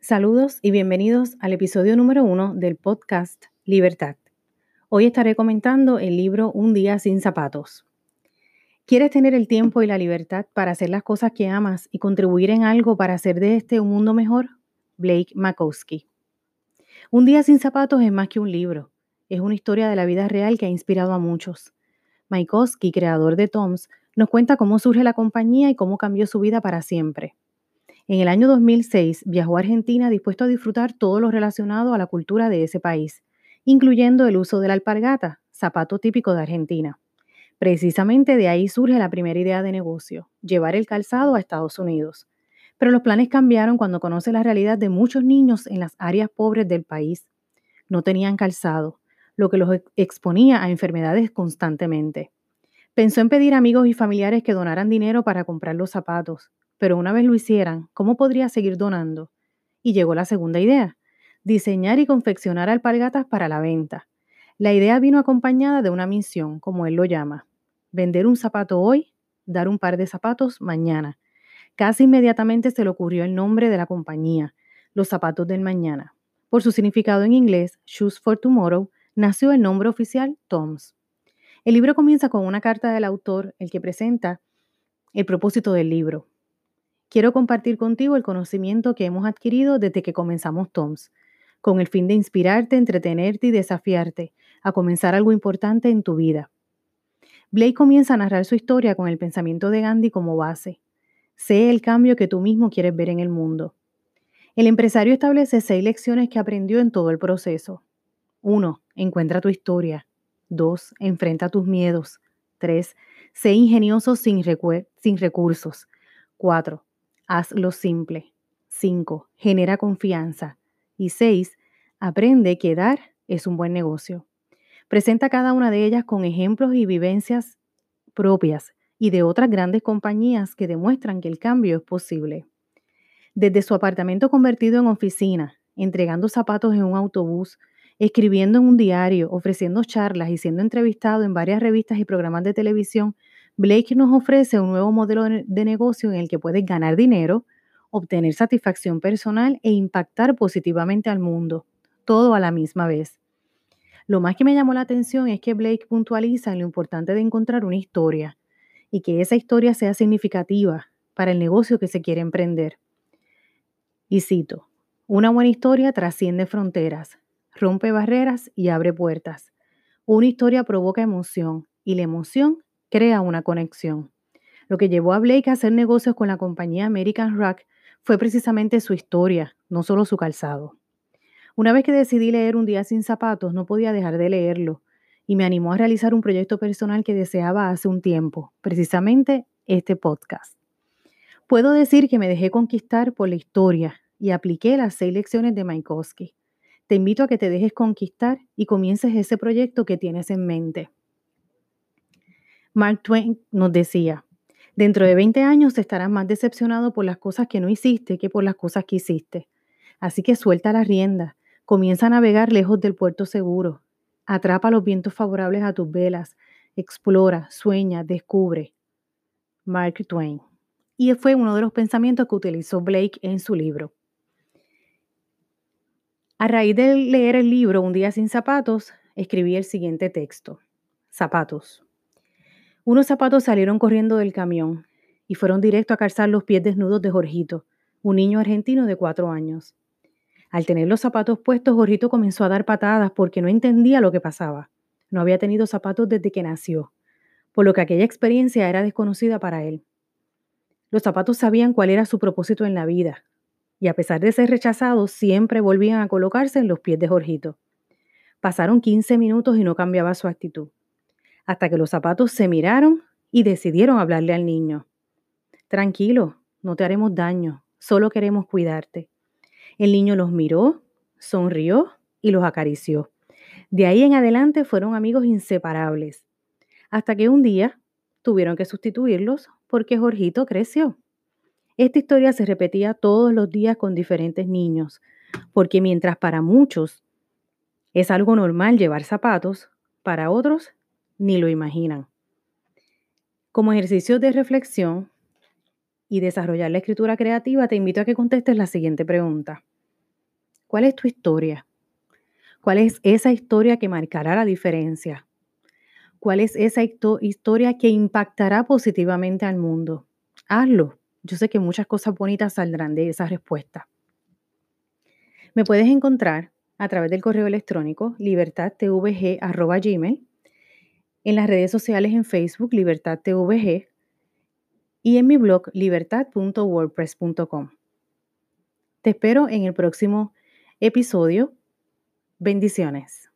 Saludos y bienvenidos al episodio número uno del podcast Libertad. Hoy estaré comentando el libro Un día sin zapatos. ¿Quieres tener el tiempo y la libertad para hacer las cosas que amas y contribuir en algo para hacer de este un mundo mejor? Blake Makowski. Un día sin zapatos es más que un libro. Es una historia de la vida real que ha inspirado a muchos. Makowski, creador de Toms, nos cuenta cómo surge la compañía y cómo cambió su vida para siempre. En el año 2006 viajó a Argentina dispuesto a disfrutar todo lo relacionado a la cultura de ese país, incluyendo el uso de la alpargata, zapato típico de Argentina. Precisamente de ahí surge la primera idea de negocio, llevar el calzado a Estados Unidos. Pero los planes cambiaron cuando conoce la realidad de muchos niños en las áreas pobres del país. No tenían calzado, lo que los exponía a enfermedades constantemente. Pensó en pedir amigos y familiares que donaran dinero para comprar los zapatos, pero una vez lo hicieran, ¿cómo podría seguir donando? Y llegó la segunda idea, diseñar y confeccionar alpargatas para la venta. La idea vino acompañada de una misión, como él lo llama, vender un zapato hoy, dar un par de zapatos mañana. Casi inmediatamente se le ocurrió el nombre de la compañía, Los Zapatos del Mañana. Por su significado en inglés, Shoes for Tomorrow, nació el nombre oficial Toms. El libro comienza con una carta del autor, el que presenta el propósito del libro, quiero compartir contigo el conocimiento que hemos adquirido desde que comenzamos TOMS, con el fin de inspirarte, entretenerte y desafiarte a comenzar algo importante en tu vida. Blake comienza a narrar su historia con el pensamiento de Gandhi como base. Sé el cambio que tú mismo quieres ver en el mundo. El empresario establece seis lecciones que aprendió en todo el proceso. 1. Encuentra tu historia. 2. Enfrenta tus miedos. 3. Sé ingenioso sin, sin recursos. 4 hazlo simple. 5. Genera confianza. Y 6. Aprende que dar es un buen negocio. Presenta cada una de ellas con ejemplos y vivencias propias y de otras grandes compañías que demuestran que el cambio es posible. Desde su apartamento convertido en oficina, entregando zapatos en un autobús, escribiendo en un diario, ofreciendo charlas y siendo entrevistado en varias revistas y programas de televisión, Blake nos ofrece un nuevo modelo de negocio en el que puedes ganar dinero, obtener satisfacción personal e impactar positivamente al mundo, todo a la misma vez. Lo más que me llamó la atención es que Blake puntualiza en lo importante de encontrar una historia y que esa historia sea significativa para el negocio que se quiere emprender. Y cito, una buena historia trasciende fronteras, rompe barreras y abre puertas. Una historia provoca emoción y la emoción crea una conexión. Lo que llevó a Blake a hacer negocios con la compañía American Rock fue precisamente su historia, no solo su calzado. Una vez que decidí leer Un día sin zapatos, no podía dejar de leerlo y me animó a realizar un proyecto personal que deseaba hace un tiempo, precisamente este podcast. Puedo decir que me dejé conquistar por la historia y apliqué las seis lecciones de Maikowski. Te invito a que te dejes conquistar y comiences ese proyecto que tienes en mente. Mark Twain nos decía, dentro de 20 años estarás más decepcionado por las cosas que no hiciste que por las cosas que hiciste. Así que suelta la rienda, comienza a navegar lejos del puerto seguro, atrapa los vientos favorables a tus velas, explora, sueña, descubre. Mark Twain. Y fue uno de los pensamientos que utilizó Blake en su libro. A raíz de leer el libro Un día sin zapatos, escribí el siguiente texto. Zapatos. Unos zapatos salieron corriendo del camión y fueron directo a calzar los pies desnudos de Jorgito, un niño argentino de cuatro años. Al tener los zapatos puestos, Jorgito comenzó a dar patadas porque no entendía lo que pasaba. No había tenido zapatos desde que nació, por lo que aquella experiencia era desconocida para él. Los zapatos sabían cuál era su propósito en la vida, y a pesar de ser rechazados, siempre volvían a colocarse en los pies de Jorgito. Pasaron 15 minutos y no cambiaba su actitud hasta que los zapatos se miraron y decidieron hablarle al niño. Tranquilo, no te haremos daño, solo queremos cuidarte. El niño los miró, sonrió y los acarició. De ahí en adelante fueron amigos inseparables, hasta que un día tuvieron que sustituirlos porque Jorgito creció. Esta historia se repetía todos los días con diferentes niños, porque mientras para muchos es algo normal llevar zapatos, para otros ni lo imaginan. Como ejercicio de reflexión y desarrollar la escritura creativa, te invito a que contestes la siguiente pregunta. ¿Cuál es tu historia? ¿Cuál es esa historia que marcará la diferencia? ¿Cuál es esa historia que impactará positivamente al mundo? Hazlo. Yo sé que muchas cosas bonitas saldrán de esa respuesta. Me puedes encontrar a través del correo electrónico libertadtvg.gmail, en las redes sociales en Facebook libertadtvg y en mi blog libertad.wordpress.com. Te espero en el próximo episodio. Bendiciones.